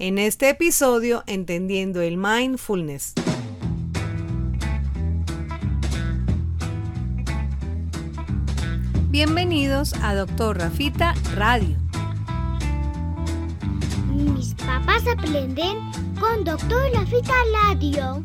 en este episodio Entendiendo el Mindfulness. Bienvenidos a Doctor Rafita Radio. Mis papás aprenden con Doctor Rafita Radio.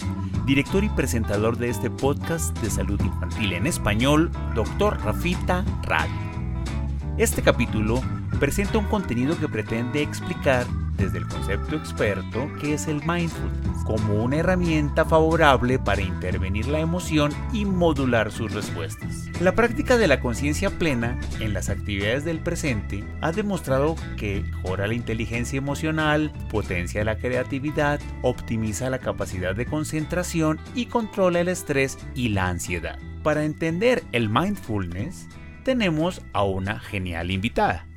director y presentador de este podcast de salud infantil en español, Dr. Rafita Radio. Este capítulo presenta un contenido que pretende explicar desde el concepto experto qué es el mindfulness como una herramienta favorable para intervenir la emoción y modular sus respuestas. La práctica de la conciencia plena en las actividades del presente ha demostrado que mejora la inteligencia emocional, potencia la creatividad, optimiza la capacidad de concentración y controla el estrés y la ansiedad. Para entender el mindfulness, tenemos a una genial invitada.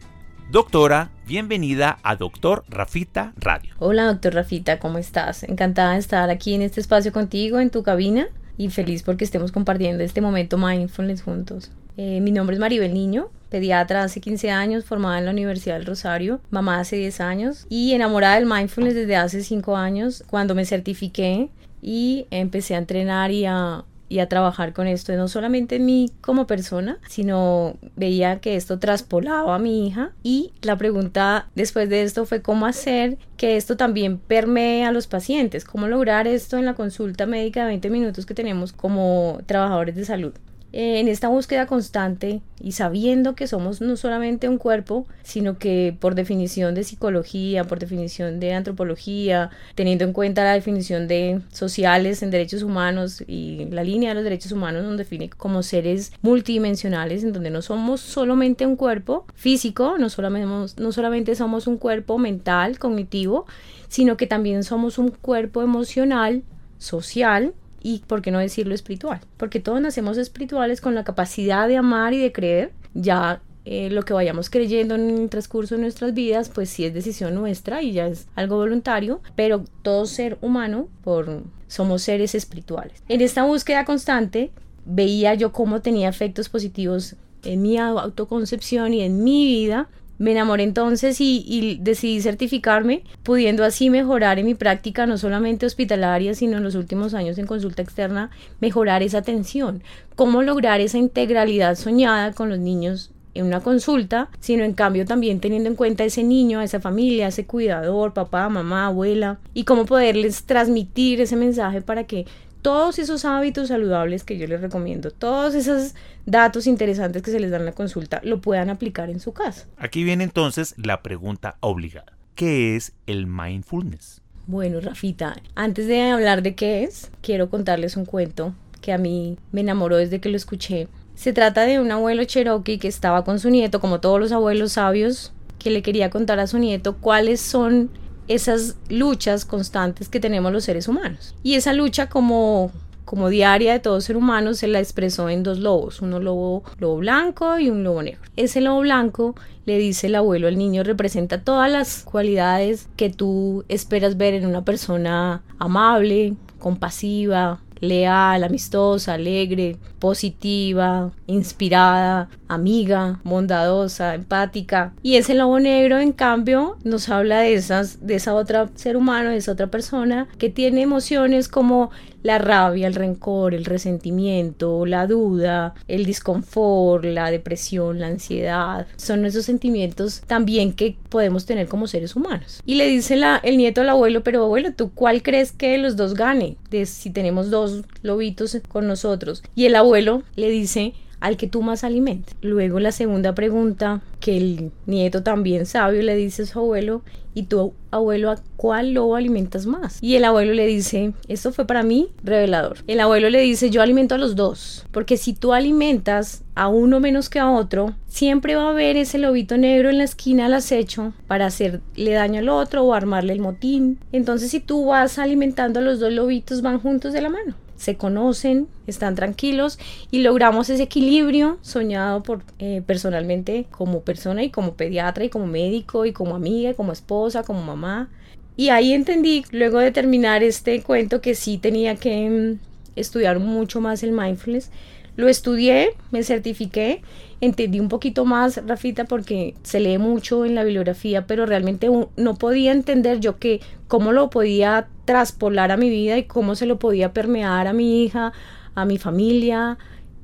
Doctora, bienvenida a Doctor Rafita Radio. Hola, doctor Rafita, ¿cómo estás? Encantada de estar aquí en este espacio contigo, en tu cabina, y feliz porque estemos compartiendo este momento mindfulness juntos. Eh, mi nombre es Maribel Niño, pediatra hace 15 años, formada en la Universidad del Rosario, mamá hace 10 años y enamorada del mindfulness desde hace 5 años cuando me certifiqué y empecé a entrenar y a y a trabajar con esto, no solamente en mí como persona, sino veía que esto traspolaba a mi hija y la pregunta después de esto fue cómo hacer que esto también permee a los pacientes, cómo lograr esto en la consulta médica de 20 minutos que tenemos como trabajadores de salud. Eh, en esta búsqueda constante y sabiendo que somos no solamente un cuerpo, sino que por definición de psicología, por definición de antropología, teniendo en cuenta la definición de sociales en derechos humanos y la línea de los derechos humanos nos define como seres multidimensionales en donde no somos solamente un cuerpo físico, no solamente, no solamente somos un cuerpo mental, cognitivo, sino que también somos un cuerpo emocional, social, y, ¿por qué no decirlo, espiritual? Porque todos nacemos espirituales con la capacidad de amar y de creer. Ya eh, lo que vayamos creyendo en el transcurso de nuestras vidas, pues sí es decisión nuestra y ya es algo voluntario, pero todo ser humano por, somos seres espirituales. En esta búsqueda constante veía yo cómo tenía efectos positivos en mi autoconcepción y en mi vida me enamoré entonces y, decidí certificarme, pudiendo así mejorar en mi práctica no solamente hospitalaria, sino en los últimos años en consulta externa, mejorar esa atención. Cómo lograr esa integralidad soñada con los niños en una consulta, sino en cambio también teniendo en cuenta ese niño, a esa familia, a ese cuidador, papá, mamá, abuela, y cómo poderles transmitir ese mensaje para que todos esos hábitos saludables que yo les recomiendo, todos esos datos interesantes que se les dan en la consulta, lo puedan aplicar en su casa. Aquí viene entonces la pregunta obligada. ¿Qué es el mindfulness? Bueno, Rafita, antes de hablar de qué es, quiero contarles un cuento que a mí me enamoró desde que lo escuché. Se trata de un abuelo cherokee que estaba con su nieto, como todos los abuelos sabios, que le quería contar a su nieto cuáles son esas luchas constantes que tenemos los seres humanos. Y esa lucha como como diaria de todo ser humano se la expresó en dos lobos, uno lobo, lobo blanco y un lobo negro. Ese lobo blanco, le dice el abuelo al niño, representa todas las cualidades que tú esperas ver en una persona amable, compasiva, leal, amistosa, alegre, positiva, inspirada, amiga, bondadosa, empática. Y ese lobo negro, en cambio, nos habla de esas, de esa otra ser humano, de esa otra persona que tiene emociones como la rabia, el rencor, el resentimiento, la duda, el disconfort, la depresión, la ansiedad. Son esos sentimientos también que podemos tener como seres humanos. Y le dice el nieto al abuelo, pero abuelo, ¿tú cuál crees que los dos gane? Si tenemos dos lobitos con nosotros. Y el abuelo le dice, al que tú más alimentes. Luego la segunda pregunta que el nieto también sabio le dice a su abuelo, ¿y tu abuelo a cuál lobo alimentas más? Y el abuelo le dice, esto fue para mí revelador. El abuelo le dice, yo alimento a los dos, porque si tú alimentas a uno menos que a otro, siempre va a haber ese lobito negro en la esquina al acecho para hacerle daño al otro o armarle el motín. Entonces si tú vas alimentando a los dos lobitos, van juntos de la mano se conocen, están tranquilos y logramos ese equilibrio soñado por eh, personalmente como persona y como pediatra y como médico y como amiga, y como esposa, como mamá. Y ahí entendí, luego de terminar este cuento, que sí tenía que mm, estudiar mucho más el mindfulness. Lo estudié, me certifiqué, entendí un poquito más, Rafita, porque se lee mucho en la bibliografía, pero realmente no podía entender yo que cómo lo podía traspolar a mi vida y cómo se lo podía permear a mi hija, a mi familia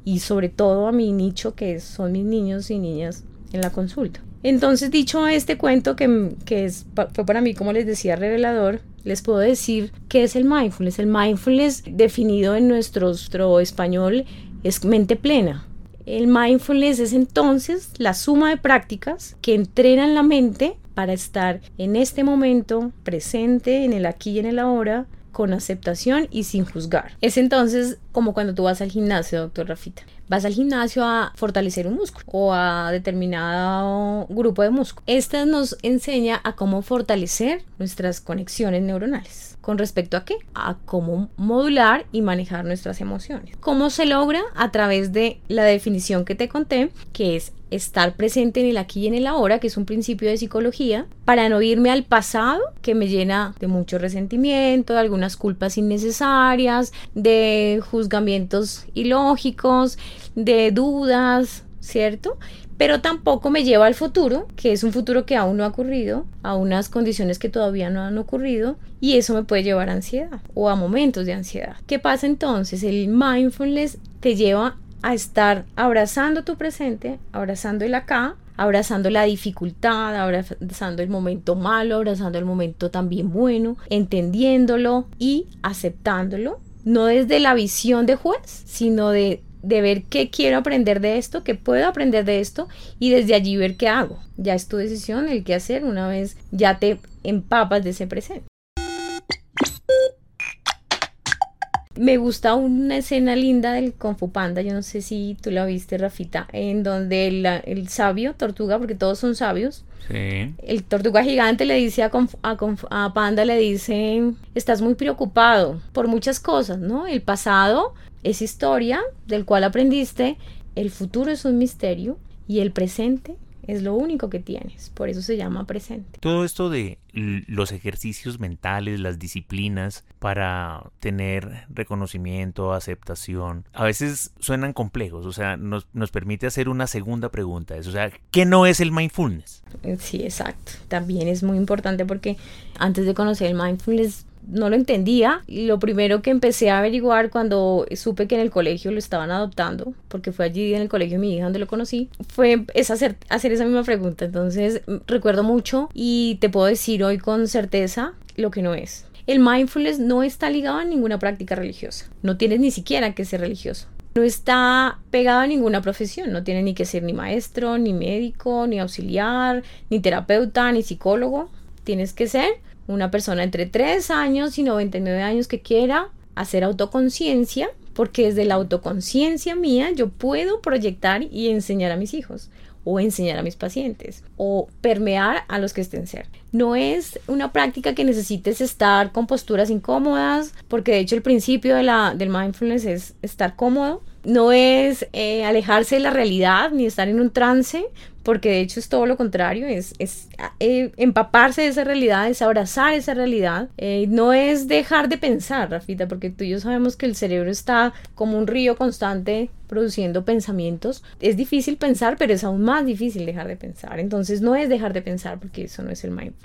y sobre todo a mi nicho que son mis niños y niñas en la consulta. Entonces, dicho este cuento que, que fue para mí, como les decía, revelador, les puedo decir qué es el mindfulness. El mindfulness definido en nuestro español es mente plena. El mindfulness es entonces la suma de prácticas que entrenan la mente para estar en este momento presente, en el aquí y en el ahora, con aceptación y sin juzgar. Es entonces como cuando tú vas al gimnasio, doctor Rafita. Vas al gimnasio a fortalecer un músculo o a determinado grupo de músculo. Esta nos enseña a cómo fortalecer nuestras conexiones neuronales. ¿Con respecto a qué? A cómo modular y manejar nuestras emociones. ¿Cómo se logra? A través de la definición que te conté, que es estar presente en el aquí y en el ahora, que es un principio de psicología, para no irme al pasado, que me llena de mucho resentimiento, de algunas culpas innecesarias, de juzgamientos ilógicos, de dudas, ¿cierto? Pero tampoco me lleva al futuro, que es un futuro que aún no ha ocurrido, a unas condiciones que todavía no han ocurrido, y eso me puede llevar a ansiedad o a momentos de ansiedad. ¿Qué pasa entonces? El mindfulness te lleva a estar abrazando tu presente, abrazando el acá, abrazando la dificultad, abrazando el momento malo, abrazando el momento también bueno, entendiéndolo y aceptándolo, no desde la visión de juez, sino de, de ver qué quiero aprender de esto, qué puedo aprender de esto y desde allí ver qué hago. Ya es tu decisión el qué hacer una vez ya te empapas de ese presente. Me gusta una escena linda del Kung Fu Panda, yo no sé si tú la viste, Rafita, en donde el, sabio, tortuga, porque todos son sabios, el tortuga gigante le dice a, a, Panda, le dice, estás muy preocupado por muchas cosas, ¿no? El pasado es historia del cual aprendiste, el futuro es un misterio y el presente es lo único que tienes, por eso se llama presente. Todo esto de los ejercicios mentales, las disciplinas para tener reconocimiento, aceptación, a veces suenan complejos, o sea, nos, nos permite hacer una segunda pregunta, o sea, ¿qué no es el mindfulness? Sí, exacto. También es muy importante porque antes de conocer el mindfulness no lo entendía. Lo primero que empecé a averiguar cuando supe que en el colegio lo estaban adoptando, porque fue allí en el colegio mi hija donde lo conocí, fue es hacer, hacer esa misma pregunta. Entonces recuerdo mucho y te puedo decir hoy con certeza lo que no es. El mindfulness no está ligado a ninguna práctica religiosa. No tienes ni siquiera que ser religioso. No está pegado a ninguna profesión, no tiene ni que ser ni maestro, ni médico, ni auxiliar, ni terapeuta, ni psicólogo. Tienes que ser una persona entre 3 años y 99 años que quiera hacer autoconciencia, porque desde la autoconciencia mía yo puedo proyectar y enseñar a mis hijos o enseñar a mis pacientes o permear a los que estén cerca. No es una práctica que necesites estar con posturas incómodas, porque de hecho el principio de la, del mindfulness es estar cómodo. No es eh, alejarse de la realidad ni estar en un trance, porque de hecho es todo lo contrario, es, es eh, empaparse de esa realidad, es abrazar esa realidad, eh, no es dejar de pensar, Rafita, porque tú y yo sabemos que el cerebro está como un río constante produciendo pensamientos. Es difícil pensar, pero es aún más difícil dejar de pensar. Entonces no es dejar de pensar, porque eso no es el mindfulness.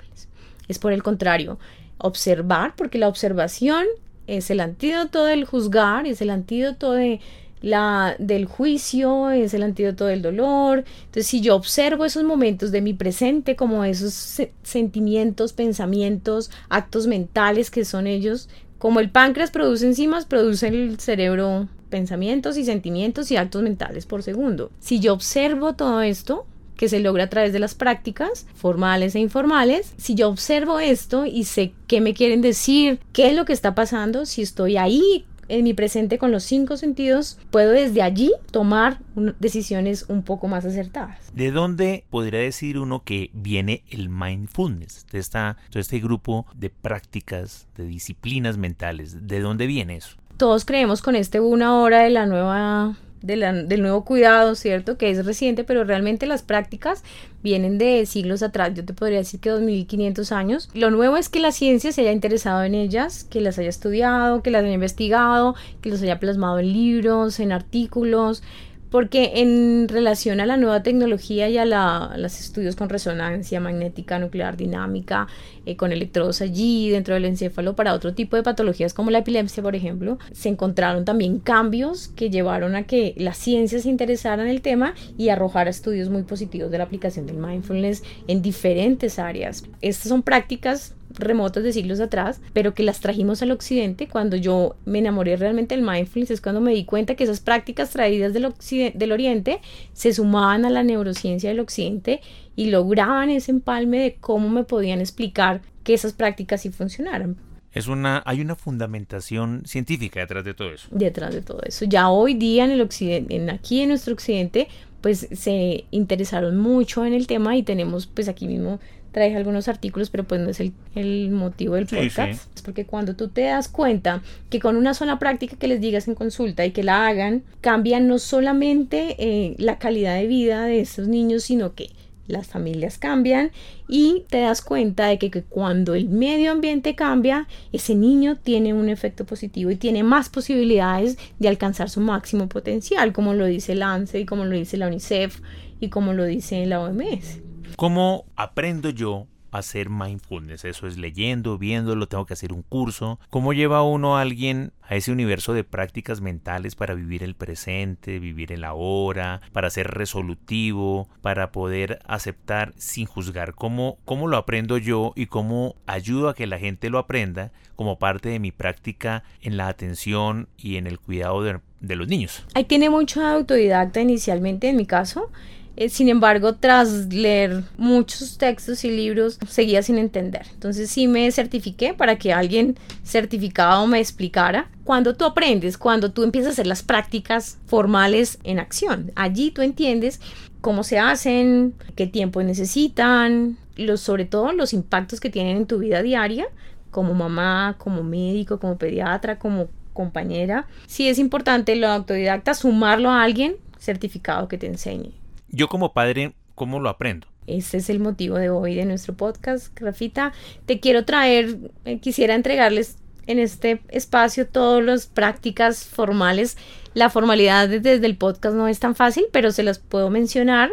Es por el contrario, observar, porque la observación es el antídoto del juzgar, es el antídoto de la del juicio, es el antídoto del dolor. Entonces, si yo observo esos momentos de mi presente como esos sentimientos, pensamientos, actos mentales que son ellos Como el páncreas produce enzimas, produce el cerebro pensamientos y sentimientos y actos mentales por segundo. Si yo observo todo esto, que se logra a través de las prácticas formales e informales. Si yo observo esto y sé qué me quieren decir, qué es lo que está pasando, si estoy ahí en mi presente con los cinco sentidos, puedo desde allí tomar decisiones un poco más acertadas. ¿De dónde podría decir uno que viene el mindfulness? De, esta, de este grupo de prácticas, de disciplinas mentales. ¿De dónde viene eso? Todos creemos con este una hora de la nueva del nuevo cuidado, ¿cierto? Que es reciente, pero realmente las prácticas vienen de siglos atrás. Yo te podría decir que 2500 años. Lo nuevo es que la ciencia se haya interesado en ellas, que las haya estudiado, que las haya investigado, que los haya plasmado en libros, en artículos, porque en relación a la nueva tecnología y a, los estudios con resonancia magnética nuclear dinámica, eh, con electrodos allí dentro del encéfalo para otro tipo de patologías como la epilepsia, por ejemplo, se encontraron también cambios que llevaron a que la ciencia se interesara en el tema y arrojara estudios muy positivos de la aplicación del mindfulness en diferentes áreas. Estas son prácticas remotas de siglos atrás, pero que las trajimos al occidente. Cuando yo me enamoré realmente del mindfulness es cuando me di cuenta que esas prácticas traídas del, del oriente se sumaban a la neurociencia del occidente y lograban ese empalme de cómo me podían explicar que esas prácticas sí funcionaran. Es una, hay una fundamentación científica detrás de todo eso. Detrás de todo eso. Ya hoy día en el occidente, en aquí en nuestro occidente, pues se interesaron mucho en el tema y tenemos pues aquí mismo traje algunos artículos, pero pues no es el, motivo del podcast. Es porque cuando tú te das cuenta que con una sola práctica que les digas en consulta y que la hagan, cambia no solamente eh, la calidad de vida de esos niños, sino que las familias cambian y te das cuenta de que, que, cuando el medio ambiente cambia, ese niño tiene un efecto positivo y tiene más posibilidades de alcanzar su máximo potencial, como lo dice el ANSE y como lo dice la UNICEF y como lo dice la OMS. ¿Cómo aprendo yo a hacer mindfulness? Eso es leyendo, viéndolo, tengo que hacer un curso. ¿Cómo lleva uno a alguien a ese universo de prácticas mentales para vivir el presente, vivir el ahora, para ser resolutivo, para poder aceptar sin juzgar? ¿Cómo, cómo lo aprendo yo y cómo ayudo a que la gente lo aprenda como parte de mi práctica en la atención y en el cuidado de, de los niños? Ahí tiene mucho autodidacta inicialmente en mi caso. Eh, sin embargo, tras leer muchos textos y libros, seguía sin entender. Entonces sí me certifiqué para que alguien certificado me explicara. Cuando tú aprendes, cuando tú empiezas a hacer las prácticas formales en acción, allí tú entiendes cómo se hacen, qué tiempo necesitan, los, sobre todo los impactos que tienen en tu vida diaria, como mamá, como médico, como pediatra, como compañera. Sí es importante lo autodidacta, sumarlo a alguien certificado que te enseñe. Yo como padre, ¿cómo lo aprendo? Ese es el motivo de hoy de nuestro podcast, Grafita. Te quiero traer, eh, quisiera entregarles en este espacio todas las prácticas formales. La formalidad desde el podcast no es tan fácil, pero se las puedo mencionar.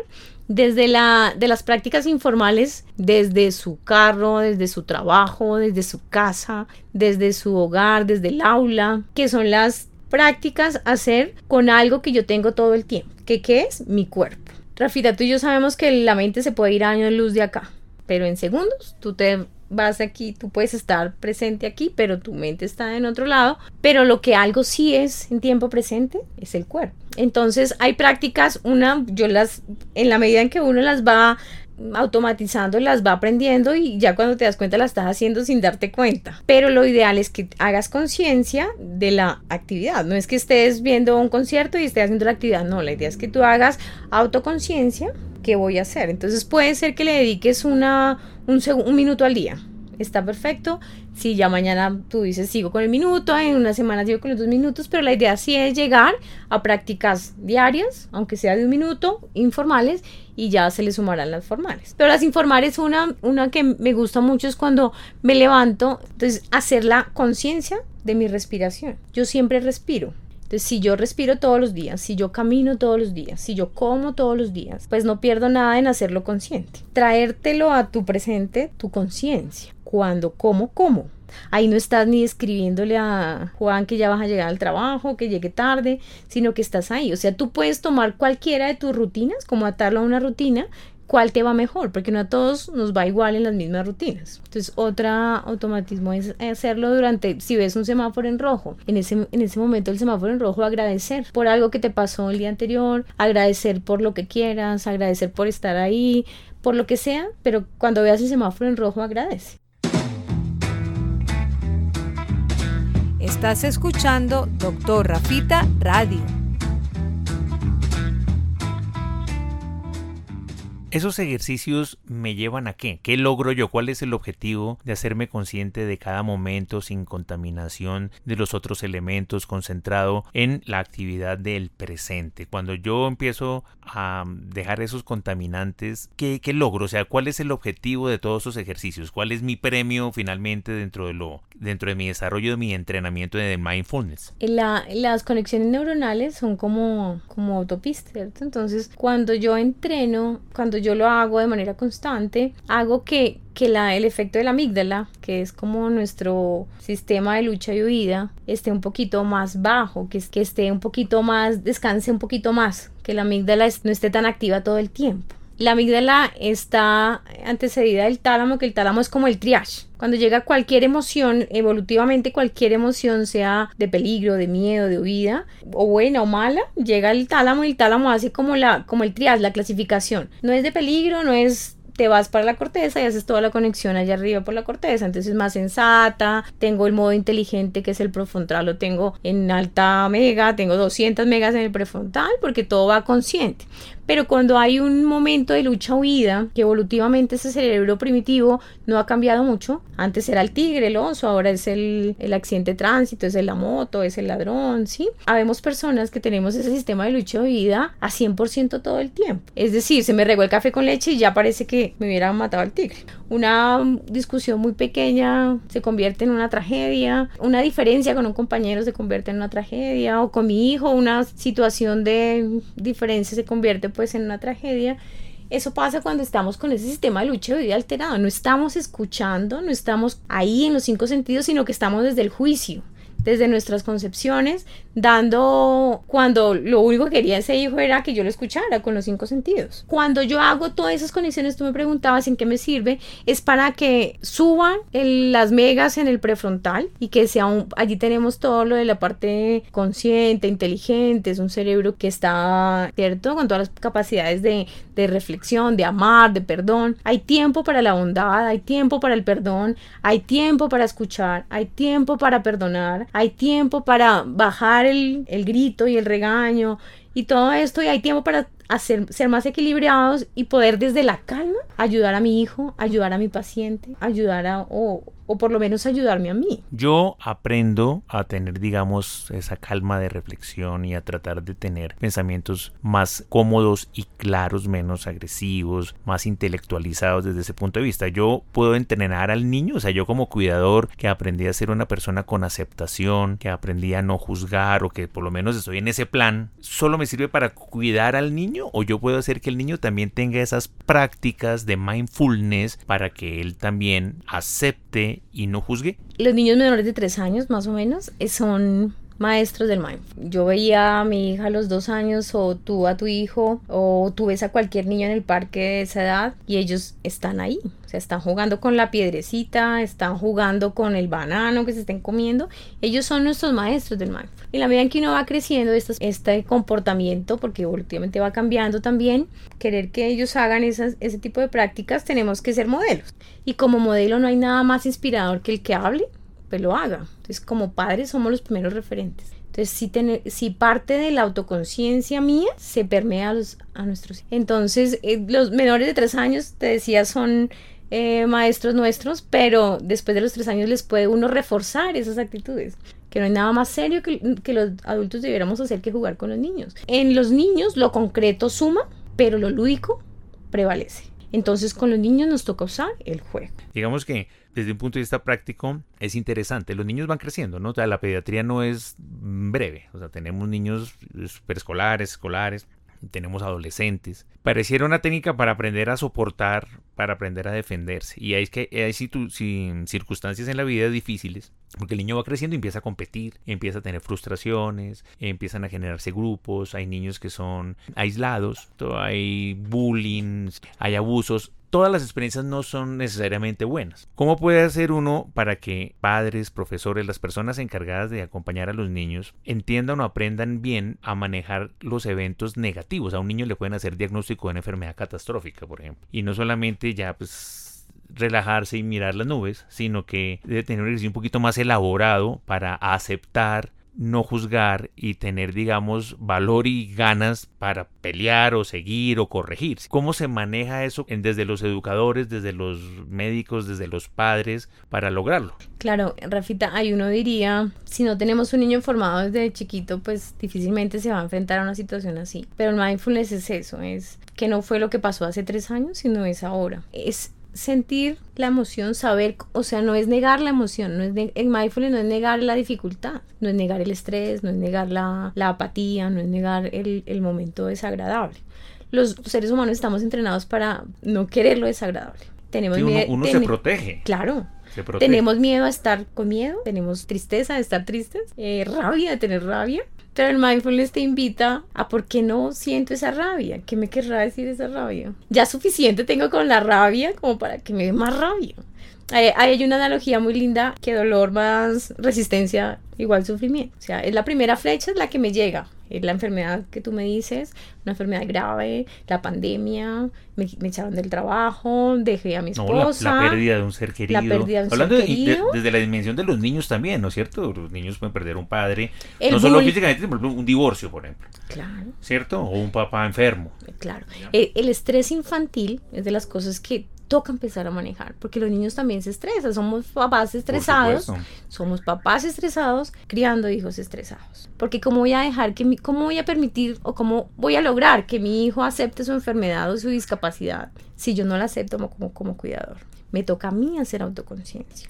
Desde la, de las prácticas informales, desde su carro, desde su trabajo, desde su casa, desde su hogar, desde el aula, que son las prácticas hacer con algo que yo tengo todo el tiempo. ¿Qué, qué es? Mi cuerpo. Rafita, tú y yo sabemos que la mente se puede ir a años luz de acá, pero en segundos tú te vas aquí, tú puedes estar presente aquí, pero tu mente está en otro lado. Pero lo que algo sí es en tiempo presente es el cuerpo. Entonces hay prácticas, una, yo las, en la medida en que uno las va automatizando, las va aprendiendo y ya cuando te das cuenta las estás haciendo sin darte cuenta. Pero lo ideal es que hagas conciencia de la actividad. No es que estés viendo un concierto y estés haciendo la actividad. No, la idea es que tú hagas autoconciencia. ¿Qué voy a hacer? Entonces puede ser que le dediques una, un, un minuto al día está perfecto. Si ya mañana tú dices sigo con el minuto, en una semana sigo con los dos minutos, pero la idea sí es llegar a prácticas diarias, aunque sea de un minuto, informales, y ya se le sumarán las formales. Pero las informales, una, una que me gusta mucho es cuando me levanto, entonces hacer la conciencia de mi respiración. Yo siempre respiro. Entonces, si yo respiro todos los días, si yo camino todos los días, si yo como todos los días, pues no pierdo nada en hacerlo consciente. Traértelo a tu presente, tu conciencia cuando como, como. Ahí no estás ni escribiéndole a Juan que ya vas a llegar al trabajo, que llegue tarde, sino que estás ahí. O sea, tú puedes tomar cualquiera de tus rutinas, como atarlo a una rutina, cuál te va mejor, porque no a todos nos va igual en las mismas rutinas. Entonces, otra automatismo es hacerlo durante, si ves un semáforo en rojo, en ese, en ese momento el semáforo en rojo, agradecer por algo que te pasó el día anterior, agradecer por lo que quieras, agradecer por estar ahí, por lo que sea, pero cuando veas el semáforo en rojo, agradece. Estás escuchando Doctor Rafita Radio. ¿Esos ejercicios me llevan a qué? ¿Qué logro yo? ¿Cuál es el objetivo de hacerme consciente de cada momento sin contaminación de los otros elementos, concentrado en la actividad del presente? Cuando yo empiezo a dejar esos contaminantes, ¿qué, logro? O sea, ¿cuál es el objetivo de todos esos ejercicios? ¿Cuál es mi premio finalmente dentro de lo dentro de mi desarrollo de mi entrenamiento de mindfulness? La, las conexiones neuronales son como, como autopistas, ¿cierto? Entonces, cuando yo entreno, cuando yo lo hago de manera constante, hago que, que la, el efecto de la amígdala, que es como nuestro sistema de lucha y huida, esté un poquito más bajo, que, que esté un poquito más, descanse un poquito más, que la amígdala no esté tan activa todo el tiempo. La amígdala está antecedida del tálamo, que el tálamo es como el triage. Cuando llega cualquier emoción, evolutivamente cualquier emoción, sea de peligro, de miedo, de huida, o buena o mala, llega el tálamo y el tálamo hace como, la, como el triage, la clasificación. No es de peligro, no es te vas para la corteza y haces toda la conexión allá arriba por la corteza. Entonces es más sensata. Tengo el modo inteligente que es el prefrontal, lo tengo en alta mega, tengo 200 megas en el prefrontal porque todo va consciente. Pero cuando hay un momento de lucha huida, que evolutivamente ese cerebro primitivo no ha cambiado mucho, antes era el tigre, el oso, ahora es el, el accidente de tránsito, es la moto, es el ladrón, ¿sí? Habemos personas que tenemos ese sistema de lucha huida a 100% todo el tiempo. Es decir, se me regó el café con leche y ya parece que me hubiera matado al tigre. Una discusión muy pequeña se convierte en una tragedia, una diferencia con un compañero se convierte en una tragedia, o con mi hijo una situación de diferencia se convierte pues en una tragedia. Eso pasa cuando estamos con ese sistema de lucha de vida alterado. No estamos escuchando, no estamos ahí en los cinco sentidos, sino que estamos desde el juicio desde nuestras concepciones, dando cuando lo único que quería ese hijo era que yo lo escuchara con los cinco sentidos. Cuando yo hago todas esas conexiones, tú me preguntabas en qué me sirve, es para que suban las megas en el prefrontal y que sea un, allí tenemos todo lo de la parte consciente, inteligente, es un cerebro que está, ¿cierto? Con todas las capacidades de, de reflexión, de amar, de perdón. Hay tiempo para la bondad, hay tiempo para el perdón, hay tiempo para escuchar, hay tiempo para perdonar, hay tiempo para bajar el, el grito y el regaño y todo esto y hay tiempo para hacer, ser más equilibrados y poder desde la calma ayudar a mi hijo, ayudar a mi paciente, ayudar a, o por lo menos ayudarme a mí. Yo aprendo a tener, digamos, esa calma de reflexión y a tratar de tener pensamientos más cómodos y claros, menos agresivos, más intelectualizados desde ese punto de vista. Yo puedo entrenar al niño, o sea, yo como cuidador que aprendí a ser una persona con aceptación, que aprendí a no juzgar o que por lo menos estoy en ese plan, solo me sirve para cuidar al niño o yo puedo hacer que el niño también tenga esas prácticas de mindfulness para que él también acepte y no juzgue? Los niños menores de tres años, más o menos, eh, son maestros del mindfulness. Yo veía a mi hija a los dos años o tú a tu hijo o tú ves a cualquier niño en el parque de esa edad y ellos están ahí. O sea, están jugando con la piedrecita, están jugando con el banano que se estén comiendo. Ellos son nuestros maestros del mindfulness. Y la medida en que uno va creciendo este, este comportamiento, porque evolutivamente va cambiando también, querer que ellos hagan ese tipo de prácticas, tenemos que ser modelos. Y como modelo no hay nada más inspirador que el que hable, lo haga. Entonces, como padres somos los primeros referentes. Entonces, si, parte de la autoconciencia mía se permea a, nuestros Entonces, eh, los menores de tres años, te decía, son eh, maestros nuestros, pero después de los tres años les puede uno reforzar esas actitudes. Que no hay nada más serio que los adultos debiéramos hacer que jugar con los niños. En los niños lo concreto suma, pero lo lúdico prevalece. Entonces con los niños nos toca usar el juego. Digamos que desde un punto de vista práctico es interesante. Los niños van creciendo, ¿no? O sea, la pediatría no es breve. O sea, tenemos niños preescolares, escolares. Tenemos adolescentes. Pareciera una técnica para aprender a soportar, para aprender a defenderse. Y hay, que, hay circunstancias en la vida difíciles, porque el niño va creciendo y empieza a competir, empieza a tener frustraciones, empiezan a generarse grupos, hay niños que son aislados, hay bullying, hay abusos todas las experiencias no son necesariamente buenas. ¿Cómo puede hacer uno para que padres, profesores, las personas encargadas de acompañar a los niños entiendan o aprendan bien a manejar los eventos negativos? A un niño le pueden hacer diagnóstico de una enfermedad catastrófica, por ejemplo. Y no solamente ya pues relajarse y mirar las nubes, sino que debe tener un ejercicio un poquito más elaborado para aceptar no juzgar y tener, digamos, valor y ganas para pelear o seguir o corregir. ¿Cómo se maneja eso desde los educadores, desde los médicos, desde los padres para lograrlo? Claro, Rafita, ahí uno diría, si no tenemos un niño formado desde chiquito, pues difícilmente se va a enfrentar a una situación así. Pero el mindfulness es eso, es que no fue lo que pasó hace tres años, sino es ahora. Es sentir la emoción, saber, o sea, no es negar la emoción, no es en mindfulness no es negar la dificultad, no es negar el estrés, no es negar la, apatía, no es negar el, momento desagradable. Los seres humanos estamos entrenados para no querer lo desagradable. Tenemos miedo. Uno, se protege. Claro. Tenemos miedo a estar con miedo, tenemos tristeza de estar tristes, eh, rabia de tener rabia, pero el mindfulness te invita a por qué no siento esa rabia. ¿Qué me querrá decir esa rabia? Ya suficiente tengo con la rabia como para que me dé más rabia. Hay, hay, una analogía muy linda que dolor más resistencia igual sufrimiento. O sea, es la primera flecha, es la que me llega la enfermedad que tú me dices, una enfermedad grave, la pandemia, me, echaron del trabajo, dejé a mi esposa. la, pérdida de un ser querido. La pérdida de un Hablando ser querido. desde la dimensión de los niños también, ¿no es cierto? Los niños pueden perder un padre, no solo físicamente, sino un divorcio, por ejemplo. Claro. ¿Cierto? O un papá enfermo. Claro. El, el estrés infantil es de las cosas que toca empezar a manejar, porque los niños también se estresan, somos papás estresados, somos papás estresados criando hijos estresados, porque cómo voy a dejar que mi, cómo voy a permitir o cómo voy a lograr que mi hijo acepte su enfermedad o su discapacidad si yo no la acepto como, como, cuidador. Me toca a mí hacer autoconciencia,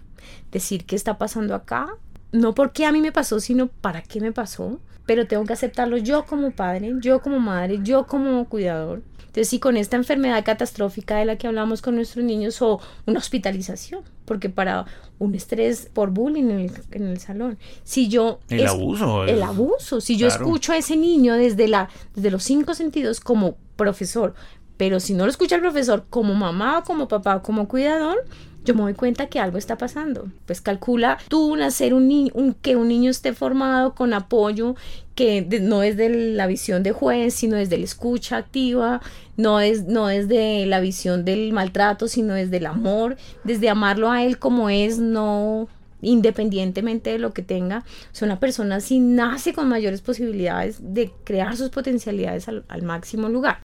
decir qué está pasando acá, no porque a mí me pasó, sino para qué me pasó, pero tengo que aceptarlo yo como padre, yo como madre, yo como cuidador entonces, si con esta enfermedad catastrófica de la que hablamos con nuestros niños o una hospitalización, porque para un estrés por bullying en el, salón, si yo... El abuso. El, abuso, si yo escucho a ese niño desde, la, desde los cinco sentidos como profesor, pero si no lo escucha el profesor como mamá o como papá o como cuidador, yo me doy cuenta que algo está pasando. Pues calcula tú nacer un, niño, que un niño esté formado con apoyo, que no es de la visión de juez, sino desde la escucha activa, no es, no es de la visión del maltrato, sino desde el amor, desde amarlo a él como es, no independientemente de lo que tenga, o una persona si nace con mayores posibilidades de crear sus potencialidades al máximo lugar.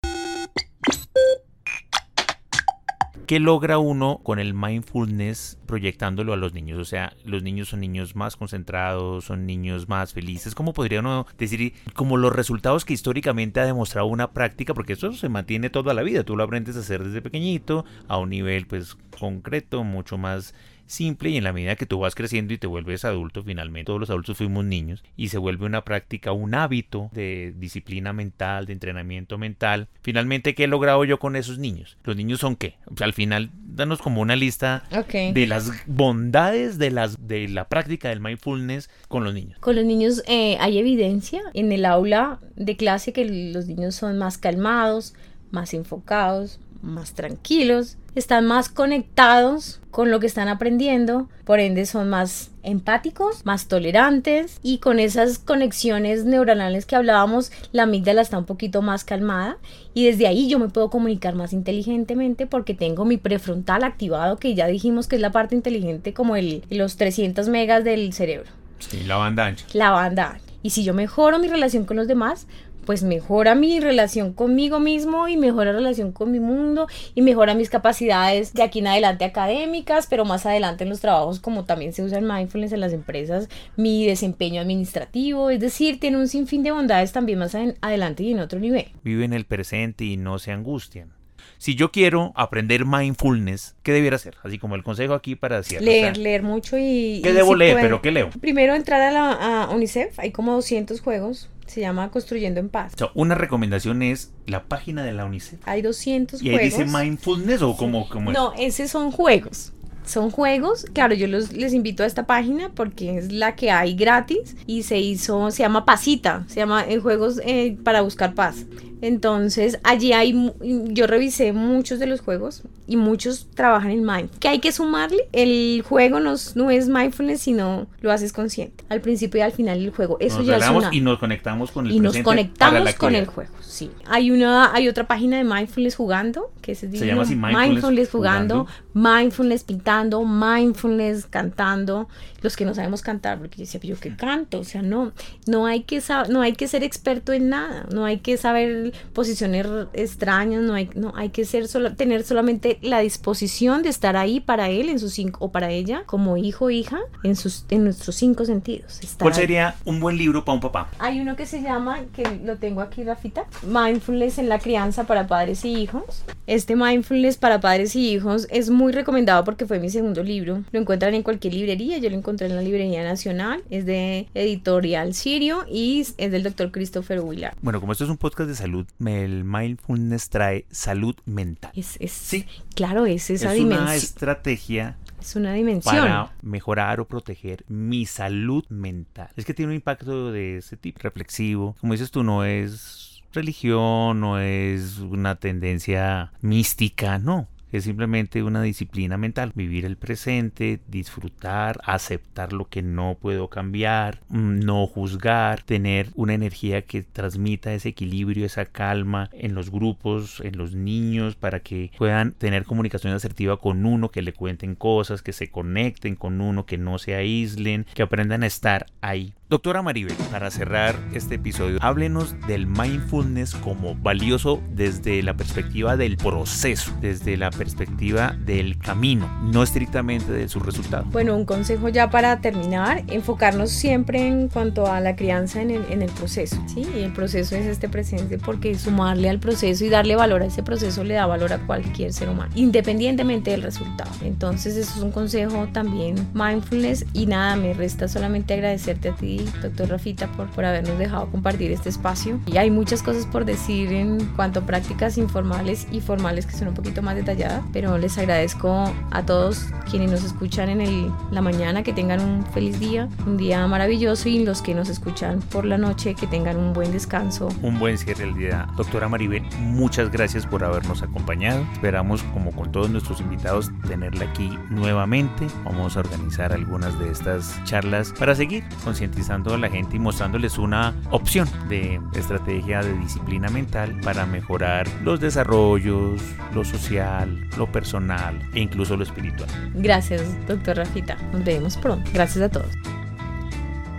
¿Qué logra uno con el mindfulness proyectándolo a los niños? O sea, los niños son niños más concentrados, son niños más felices. ¿Cómo podría uno decir como los resultados que históricamente ha demostrado una práctica? Porque eso se mantiene toda la vida. Tú lo aprendes a hacer desde pequeñito a un nivel pues concreto, mucho más simple y en la medida que tú vas creciendo y te vuelves adulto, finalmente todos los adultos fuimos niños y se vuelve una práctica, un hábito de disciplina mental, de entrenamiento mental. Finalmente, ¿qué he logrado yo con esos niños? ¿Los niños son qué? O sea, al final, danos como una lista de las bondades de, las, de la práctica del mindfulness con los niños. Con los niños eh, hay evidencia en el aula de clase que los niños son más calmados, más enfocados, más tranquilos, están más conectados con lo que están aprendiendo, por ende son más empáticos, más tolerantes y con esas conexiones neuronales que hablábamos, la amígdala está un poquito más calmada y desde ahí yo me puedo comunicar más inteligentemente porque tengo mi prefrontal activado, que ya dijimos que es la parte inteligente como el, los 300 megas del cerebro. Sí, la banda ancha. La banda ancha. Y si yo mejoro mi relación con los demás, pues mejora mi relación conmigo mismo y mejora la relación con mi mundo y mejora mis capacidades de aquí en adelante académicas, pero más adelante en los trabajos como también se usa el mindfulness en las empresas, mi desempeño administrativo, es decir, tiene un sinfín de bondades también más adelante y en otro nivel. Vive en el presente y no se angustian. Si yo quiero aprender mindfulness, ¿qué debiera hacer? Así como el consejo aquí para decir. Leer, leer mucho y... ¿Qué debo leer? ¿Pero qué leo? Primero entrar a la UNICEF, hay como 200 juegos Se llama Construyendo en Paz. Una recomendación es la página de la UNICEF. Hay 200 Y ahí juegos. dice mindfulness o como, como es. No, esos son juegos. Son juegos, claro, yo los, les invito a esta página porque es la que hay gratis y se hizo, se llama Pasita, se llama eh, Juegos eh, para buscar paz. Entonces, allí hay, yo revisé muchos de los juegos y muchos trabajan en mind. ¿Qué hay que sumarle? El juego no, es- no es mindfulness, sino lo haces consciente. Al principio y al final del juego. Eso nos ya es una y nos conectamos con el y nos conectamos con el juego. Sí. Hay una, hay otra página de mindfulness jugando que se, Se llama así, Mindfulness mindfulness jugando, mindfulness pintando, mindfulness cantando. Los que no sabemos cantar, porque yo decía, "Pero yo qué canto, o sea, no, no hay que no hay que ser experto en nada, no hay que saber posiciones extrañas, no hay, no hay que ser solo, tener solamente la disposición de estar ahí para él en sus cinco o para ella como hijo o hija en sus en nuestros cinco sentidos. ¿Cuál ahí. sería un buen libro para un papá? Hay uno que se llama, que lo tengo aquí, Rafita, Mindfulness en la crianza para padres y hijos. Este Mindfulness para padres y hijos es muy recomendado porque fue mi segundo libro. Lo encuentran en cualquier librería, yo lo encontré en la Librería Nacional. Es de Editorial Sirio y es del doctor Christopher Willard. Bueno, como esto es un podcast de salud, el mindfulness trae salud mental. Es, es, Sí. Claro, es esa es una dimensión. estrategia Es una dimensión. para mejorar o proteger mi salud mental. Es que tiene un impacto de ese tipo, reflexivo. Como dices tú, no es religión, no es una tendencia mística, no. Es simplemente una disciplina mental. Vivir el presente, disfrutar, aceptar lo que no puedo cambiar, mm, no juzgar, tener una energía que transmita ese equilibrio, esa calma en los grupos, en los niños, para que puedan tener comunicación asertiva con uno, que le cuenten cosas, que se conecten con uno, que no se aíslen, que aprendan a estar ahí. Doctora Maribel, para cerrar este episodio, háblenos del mindfulness como valioso desde la perspectiva del proceso, desde la perspectiva del camino, no estrictamente de su resultado. Bueno, un consejo ya para terminar, enfocarnos siempre en cuanto a la crianza en el, en el proceso, ¿sí? Y el proceso es este presente porque sumarle al proceso y darle valor a ese proceso le da valor a cualquier ser humano, independientemente del resultado. Entonces, eso es un consejo también mindfulness y nada, me resta solamente agradecerte a ti, doctor Rafita, por, por habernos dejado compartir este espacio. Y hay muchas cosas por decir en cuanto a prácticas informales y formales que son un poquito más detalladas, pero les agradezco a todos quienes nos escuchan en el, la mañana, que tengan un feliz día, un día maravilloso y los que nos escuchan por la noche, que tengan un buen descanso. Un buen cierre del día. Doctora Maribel, muchas gracias por habernos acompañado. Esperamos, como con todos nuestros invitados, tenerla aquí nuevamente. Vamos a organizar algunas de estas charlas para seguir concientizando a la gente y mostrándoles una opción de estrategia de disciplina mental para mejorar los desarrollos, lo social, lo personal e incluso lo espiritual. Gracias, doctor Rafita. Nos vemos pronto. Gracias a todos.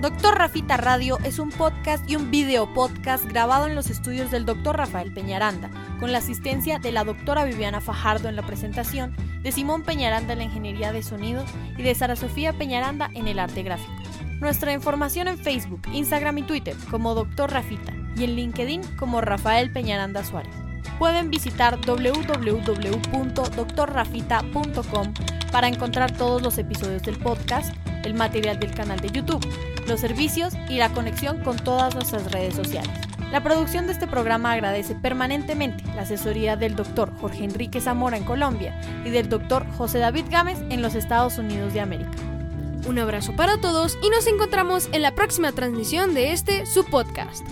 Doctor Rafita Radio es un podcast y un video podcast grabado en los estudios del Dr. Rafael Peñaranda, con la asistencia de la doctora Viviana Fajardo en la presentación, de Simón Peñaranda en la ingeniería de sonido y de Sara Sofía Peñaranda en el arte gráfico. Nuestra información en Facebook, Instagram y Twitter como Dr. Rafita y en LinkedIn como Rafael Peñaranda Suárez. Pueden visitar www.drrafita.com para encontrar todos los episodios del podcast, el material del canal de YouTube, los servicios y la conexión con todas nuestras redes sociales. La producción de este programa agradece permanentemente la asesoría del doctor Jorge Enrique Zamora en Colombia y del doctor José David Gámez en los Estados Unidos de América. Un abrazo para todos y nos encontramos en la próxima transmisión de este su podcast.